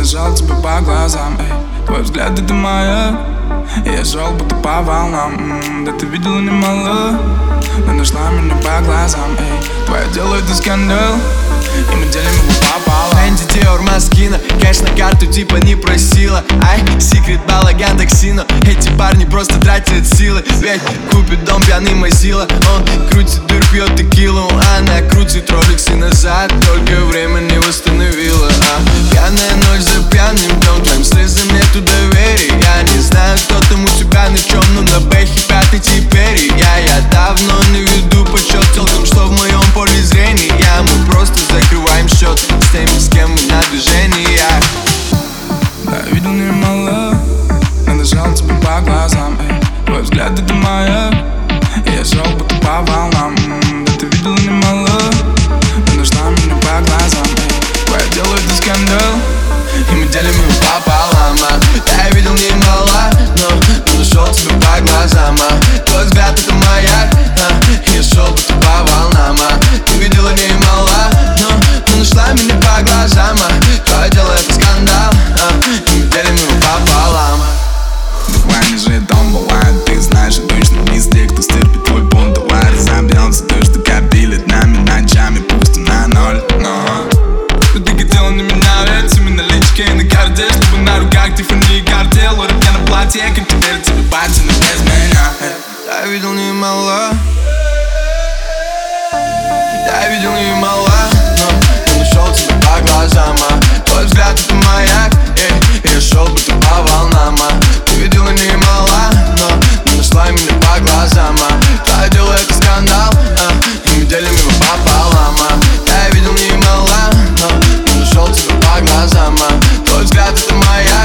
нажал тебе по глазам, эй. Твой взгляд это моя. Я шел будто по волнам. М-м, Да ты видела немало. Но нашла меня по глазам, эй. Твое дело это скандал. И мы делим его пополам Энди Диор Маскина Кэш на карту типа не просила. Ай, секрет балаган токсину Эти парни просто тратят силы. Ведь купит дом пьяный Мазила Он крутит дыр, пьет текилу. Она крутит роликсы назад. Только время Нажал тебе по глазам, эй. Твой взгляд это моя. Я шел будто по волнам видел немало. Я видел немало. Но он нашел тебя по глазам а Твой взгляд это маяк Эй, и шел бы ты по волнам а Ты видела немало. Но не нашла меня по глазам а Твое дело это скандал а И мы делим его пополам а Я видел немало. Но не нашел тебя по глазам а Твой взгляд это маяк.